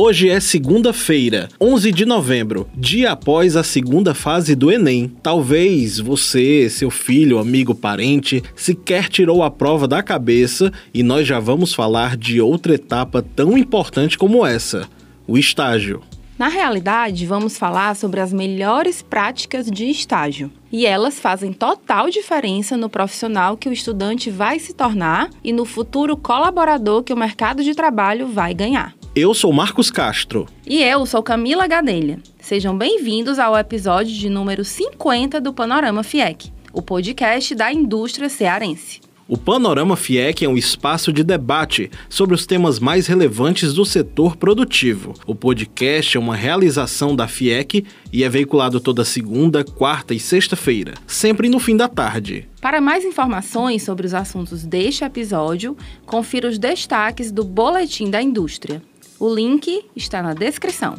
Hoje é segunda-feira, 11 de novembro, dia após a segunda fase do Enem. Talvez você, seu filho, amigo, parente, sequer tirou a prova da cabeça e nós já vamos falar de outra etapa tão importante como essa: o estágio. Na realidade, vamos falar sobre as melhores práticas de estágio. E elas fazem total diferença no profissional que o estudante vai se tornar e no futuro colaborador que o mercado de trabalho vai ganhar. Eu sou Marcos Castro. E eu sou Camila Gadelha. Sejam bem-vindos ao episódio de número 50 do Panorama FIEC, o podcast da indústria cearense. O Panorama FIEC é um espaço de debate sobre os temas mais relevantes do setor produtivo. O podcast é uma realização da FIEC e é veiculado toda segunda, quarta e sexta-feira, sempre no fim da tarde. Para mais informações sobre os assuntos deste episódio, confira os destaques do Boletim da Indústria. O link está na descrição.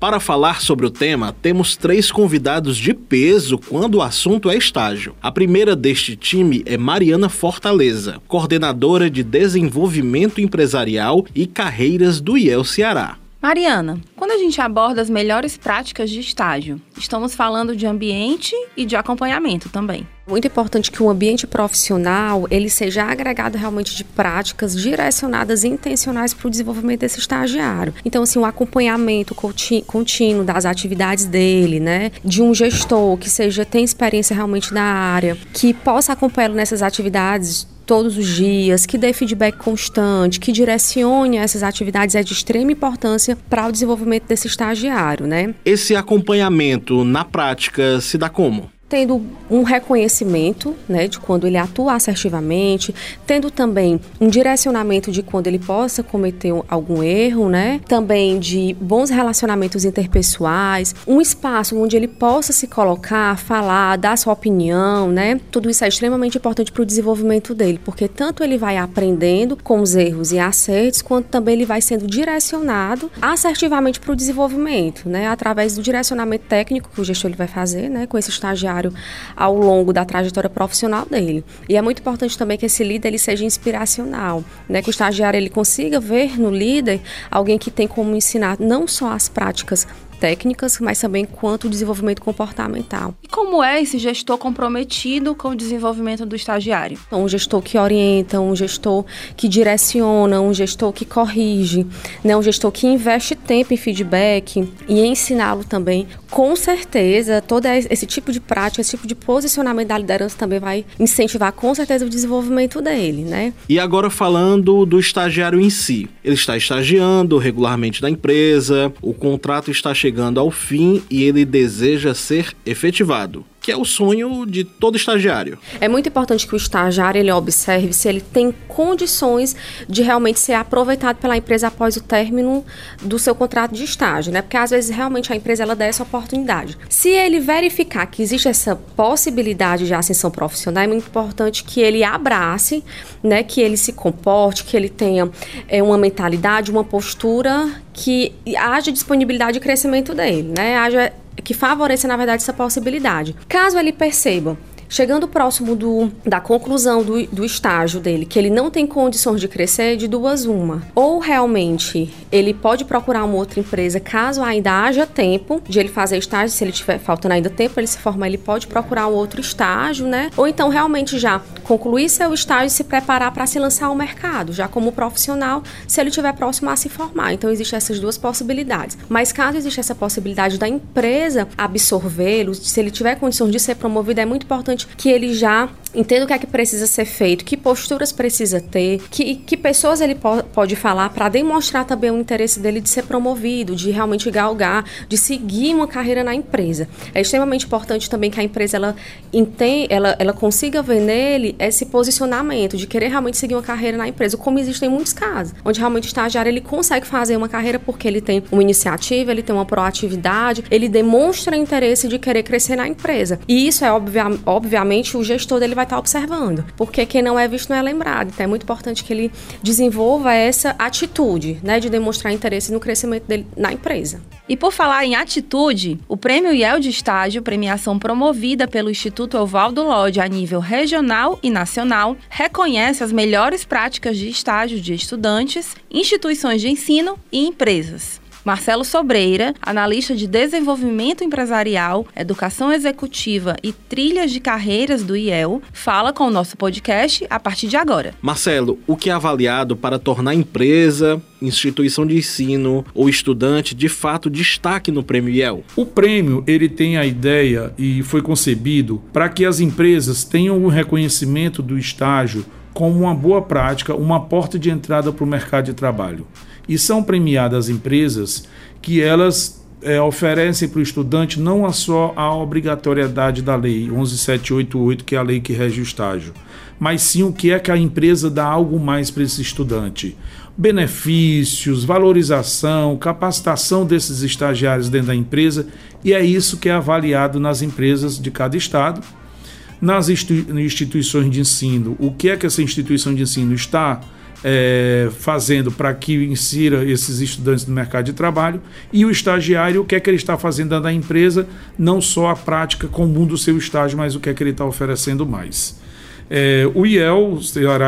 Para falar sobre o tema, temos três convidados de peso quando o assunto é estágio. A primeira deste time é Mariana Fortaleza, coordenadora de desenvolvimento empresarial e carreiras do IEL Ceará. Mariana, quando a gente aborda as melhores práticas de estágio, estamos falando de ambiente e de acompanhamento também. Muito importante que o ambiente profissional ele seja agregado realmente de práticas direcionadas e intencionais para o desenvolvimento desse estagiário. Então, assim, o acompanhamento contínuo das atividades dele, né? De um gestor que seja tem experiência realmente na área, que possa acompanhá-lo nessas atividades todos os dias, que dê feedback constante, que direcione essas atividades é de extrema importância para o desenvolvimento desse estagiário, né? Esse acompanhamento na prática se dá como? Tendo um reconhecimento né, de quando ele atua assertivamente, tendo também um direcionamento de quando ele possa cometer algum erro, né? Também de bons relacionamentos interpessoais, um espaço onde ele possa se colocar, falar, dar sua opinião, né? Tudo isso é extremamente importante para o desenvolvimento dele, porque tanto ele vai aprendendo com os erros e acertos, quanto também ele vai sendo direcionado assertivamente para o desenvolvimento, né? Através do direcionamento técnico que o gestor ele vai fazer, né? Com esse estagiário ao longo da trajetória profissional dele. E é muito importante também que esse líder ele seja inspiracional, né? Que o estagiário ele consiga ver no líder alguém que tem como ensinar não só as práticas técnicas, mas também quanto o desenvolvimento comportamental. E como é esse gestor comprometido com o desenvolvimento do estagiário? Então, um gestor que orienta, um gestor que direciona, um gestor que corrige, né? um gestor que investe tempo em feedback e ensiná-lo também. Com certeza, todo esse tipo de prática, esse tipo de posicionamento da liderança também vai incentivar com certeza o desenvolvimento dele, né? E agora falando do estagiário em si. Ele está estagiando regularmente na empresa, o contrato está chegando chegando ao fim e ele deseja ser efetivado que é o sonho de todo estagiário. É muito importante que o estagiário ele observe se ele tem condições de realmente ser aproveitado pela empresa após o término do seu contrato de estágio, né? Porque às vezes realmente a empresa ela dá essa oportunidade. Se ele verificar que existe essa possibilidade de ascensão profissional, é muito importante que ele abrace, né? Que ele se comporte, que ele tenha é, uma mentalidade, uma postura que haja disponibilidade de crescimento dele, né? Haja que favoreça, na verdade, essa possibilidade. Caso ele perceba Chegando próximo do, da conclusão do, do estágio dele, que ele não tem condições de crescer, de duas uma. Ou realmente ele pode procurar uma outra empresa, caso ainda haja tempo de ele fazer estágio, se ele tiver faltando ainda tempo ele se formar, ele pode procurar um outro estágio, né? Ou então realmente já concluir seu estágio e se preparar para se lançar ao mercado, já como profissional, se ele estiver próximo a se formar. Então existem essas duas possibilidades. Mas caso exista essa possibilidade da empresa absorvê-lo, se ele tiver condições de ser promovido, é muito importante que ele já entenda o que é que precisa ser feito, que posturas precisa ter, que, que pessoas ele po pode falar para demonstrar também o interesse dele de ser promovido, de realmente galgar, de seguir uma carreira na empresa. É extremamente importante também que a empresa ela, entenda, ela, ela consiga ver nele esse posicionamento de querer realmente seguir uma carreira na empresa, como existem muitos casos, onde realmente o estagiário ele consegue fazer uma carreira porque ele tem uma iniciativa, ele tem uma proatividade, ele demonstra interesse de querer crescer na empresa. E isso é obvia obviamente o gestor dele vai vai estar observando. Porque quem não é visto não é lembrado. Então é muito importante que ele desenvolva essa atitude, né, de demonstrar interesse no crescimento dele na empresa. E por falar em atitude, o Prêmio IEL de Estágio, premiação promovida pelo Instituto Evaldo Lodge a nível regional e nacional, reconhece as melhores práticas de estágio de estudantes, instituições de ensino e empresas. Marcelo Sobreira, analista de desenvolvimento empresarial, educação executiva e trilhas de carreiras do IEL, fala com o nosso podcast a partir de agora. Marcelo, o que é avaliado para tornar empresa, instituição de ensino ou estudante de fato destaque no prêmio IEL? O prêmio ele tem a ideia e foi concebido para que as empresas tenham o reconhecimento do estágio como uma boa prática, uma porta de entrada para o mercado de trabalho. E são premiadas empresas que elas é, oferecem para o estudante não só a obrigatoriedade da lei 11788, que é a lei que rege o estágio, mas sim o que é que a empresa dá algo mais para esse estudante. Benefícios, valorização, capacitação desses estagiários dentro da empresa, e é isso que é avaliado nas empresas de cada estado. Nas instituições de ensino, o que é que essa instituição de ensino está é, fazendo para que insira esses estudantes no mercado de trabalho e o estagiário, o que é que ele está fazendo da empresa, não só a prática comum do seu estágio, mas o que é que ele está oferecendo mais. É, o IEL,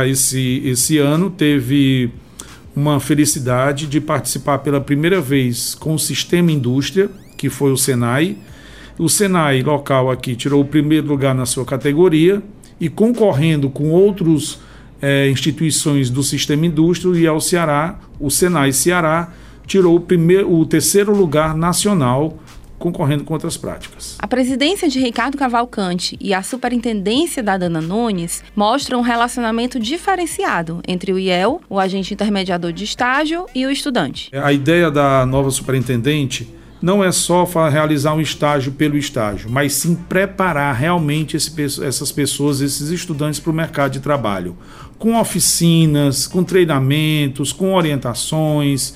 esse, esse ano, teve uma felicidade de participar pela primeira vez com o Sistema Indústria, que foi o Senai. O Senai local aqui tirou o primeiro lugar na sua categoria e concorrendo com outros é, instituições do sistema indústria e ao Ceará, o Senai Ceará tirou o, primeiro, o terceiro lugar nacional concorrendo com outras práticas. A presidência de Ricardo Cavalcante e a superintendência da Dana Nunes mostram um relacionamento diferenciado entre o IEL, o agente intermediador de estágio, e o estudante. A ideia da nova superintendente não é só realizar um estágio pelo estágio, mas sim preparar realmente esse, essas pessoas, esses estudantes para o mercado de trabalho, com oficinas, com treinamentos, com orientações,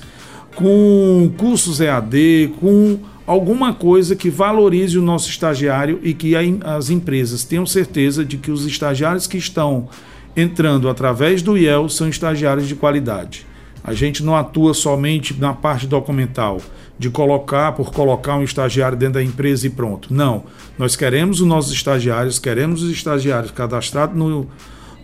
com cursos EAD, com alguma coisa que valorize o nosso estagiário e que as empresas tenham certeza de que os estagiários que estão entrando através do IEL são estagiários de qualidade. A gente não atua somente na parte documental, de colocar por colocar um estagiário dentro da empresa e pronto. Não. Nós queremos os nossos estagiários, queremos os estagiários cadastrados no,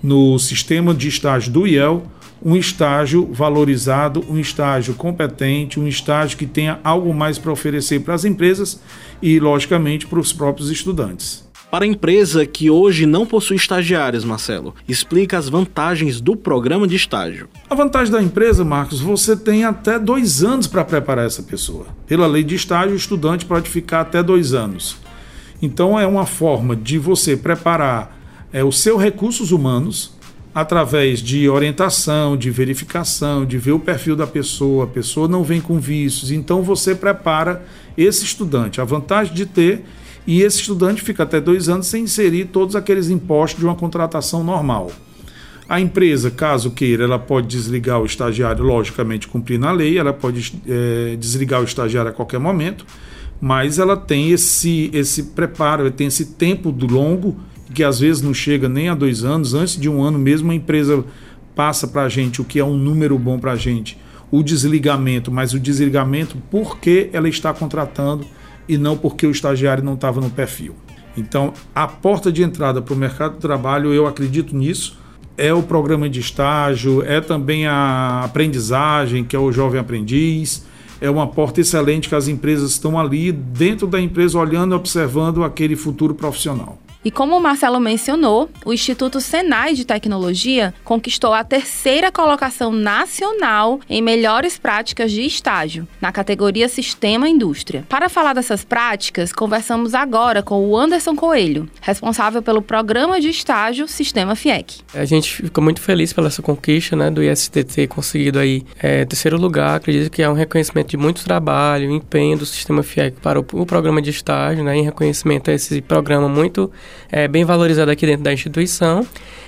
no sistema de estágio do IEL, um estágio valorizado, um estágio competente, um estágio que tenha algo mais para oferecer para as empresas e, logicamente, para os próprios estudantes. Para a empresa que hoje não possui estagiários, Marcelo, explica as vantagens do programa de estágio. A vantagem da empresa, Marcos, você tem até dois anos para preparar essa pessoa. Pela lei de estágio, o estudante pode ficar até dois anos. Então, é uma forma de você preparar é, os seus recursos humanos através de orientação, de verificação, de ver o perfil da pessoa. A pessoa não vem com vícios, então você prepara esse estudante. A vantagem de ter e esse estudante fica até dois anos sem inserir todos aqueles impostos de uma contratação normal. A empresa, caso queira, ela pode desligar o estagiário, logicamente cumprindo a lei, ela pode é, desligar o estagiário a qualquer momento, mas ela tem esse, esse preparo, tem esse tempo longo, que às vezes não chega nem a dois anos, antes de um ano mesmo, a empresa passa para a gente o que é um número bom para a gente, o desligamento, mas o desligamento porque ela está contratando e não porque o estagiário não estava no perfil. Então, a porta de entrada para o mercado de trabalho, eu acredito nisso, é o programa de estágio, é também a aprendizagem, que é o jovem aprendiz, é uma porta excelente que as empresas estão ali dentro da empresa olhando observando aquele futuro profissional. E como o Marcelo mencionou, o Instituto Senai de Tecnologia conquistou a terceira colocação nacional em melhores práticas de estágio, na categoria Sistema Indústria. Para falar dessas práticas, conversamos agora com o Anderson Coelho, responsável pelo programa de estágio Sistema FIEC. A gente fica muito feliz pela essa conquista né, do IST ter conseguido aí é, terceiro lugar. Acredito que é um reconhecimento de muito trabalho, empenho do Sistema FIEC para o, o programa de estágio, né, em reconhecimento a esse programa muito é, bem valorizada aqui dentro da instituição.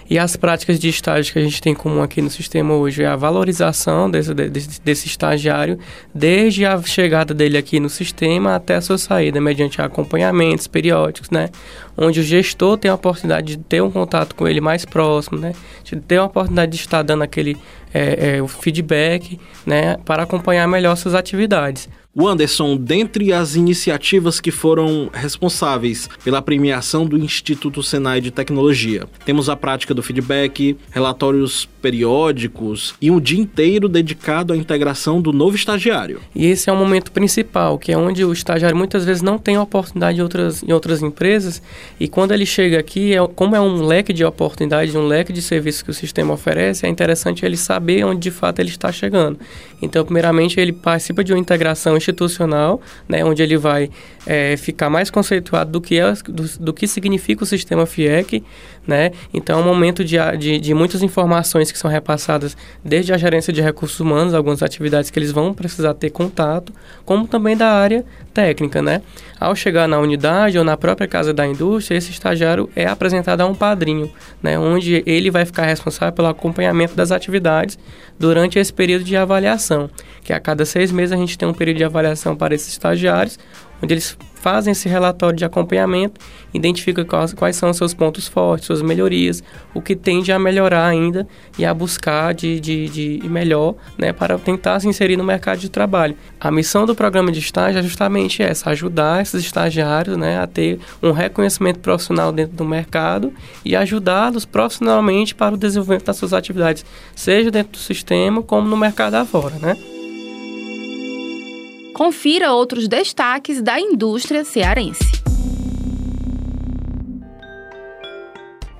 E as práticas de estágio que a gente tem comum aqui no sistema hoje é a valorização desse, desse, desse estagiário, desde a chegada dele aqui no sistema até a sua saída, mediante acompanhamentos periódicos, né? Onde o gestor tem a oportunidade de ter um contato com ele mais próximo, né? De ter a oportunidade de estar dando aquele é, é, o feedback, né? Para acompanhar melhor suas atividades. O Anderson, dentre as iniciativas que foram responsáveis pela premiação do Instituto Senai de Tecnologia, temos a prática do feedback, relatórios periódicos e um dia inteiro dedicado à integração do novo estagiário. E esse é o momento principal, que é onde o estagiário muitas vezes não tem oportunidade em outras, em outras empresas e quando ele chega aqui, é, como é um leque de oportunidades, um leque de serviços que o sistema oferece, é interessante ele saber onde de fato ele está chegando. Então, primeiramente, ele participa de uma integração institucional, né, onde ele vai é, ficar mais conceituado do que, é, do, do, que significa o sistema FIEC, né? Então, é um momento de, de, de, muitas informações que são repassadas desde a gerência de recursos humanos, algumas atividades que eles vão precisar ter contato, como também da área técnica, né? Ao chegar na unidade ou na própria casa da indústria, esse estagiário é apresentado a um padrinho, né? Onde ele vai ficar responsável pelo acompanhamento das atividades durante esse período de avaliação, que a cada seis meses a gente tem um período de avaliação para esses estagiários, onde eles fazem esse relatório de acompanhamento, identificam quais, quais são os seus pontos fortes, suas melhorias, o que tende a melhorar ainda e a buscar de, de, de melhor né, para tentar se inserir no mercado de trabalho. A missão do programa de estágio é justamente essa, ajudar esses estagiários né, a ter um reconhecimento profissional dentro do mercado e ajudá-los profissionalmente para o desenvolvimento das suas atividades, seja dentro do sistema como no mercado afora, né? Confira outros destaques da indústria cearense.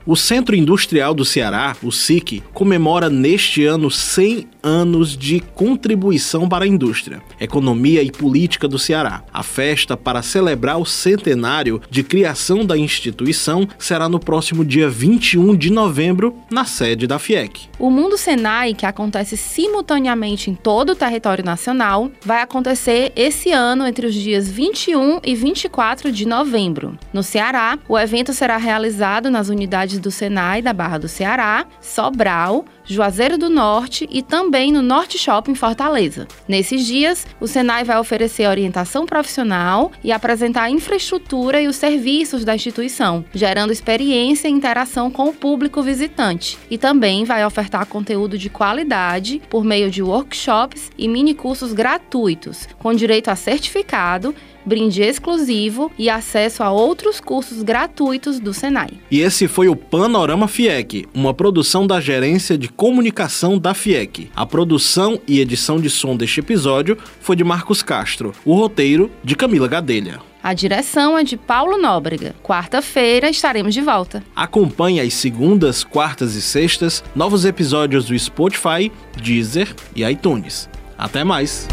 O Centro Industrial do Ceará, o SIC, comemora neste ano 100 anos de contribuição para a indústria, economia e política do Ceará. A festa para celebrar o centenário de criação da instituição será no próximo dia 21 de novembro, na sede da FIEC. O Mundo Senai, que acontece simultaneamente em todo o território nacional, vai acontecer esse ano entre os dias 21 e 24 de novembro. No Ceará, o evento será realizado nas unidades do Senai da Barra do Ceará, Sobral, Juazeiro do Norte e também no Norte Shopping Fortaleza. Nesses dias, o Senai vai oferecer orientação profissional e apresentar a infraestrutura e os serviços da instituição, gerando experiência e interação com o público visitante. E também vai ofertar conteúdo de qualidade por meio de workshops e mini cursos gratuitos, com direito a certificado brinde exclusivo e acesso a outros cursos gratuitos do Senai. E esse foi o Panorama FIEC, uma produção da Gerência de Comunicação da FIEC. A produção e edição de som deste episódio foi de Marcos Castro, o roteiro de Camila Gadelha. A direção é de Paulo Nóbrega. Quarta-feira estaremos de volta. Acompanhe às segundas, quartas e sextas novos episódios do Spotify, Deezer e iTunes. Até mais!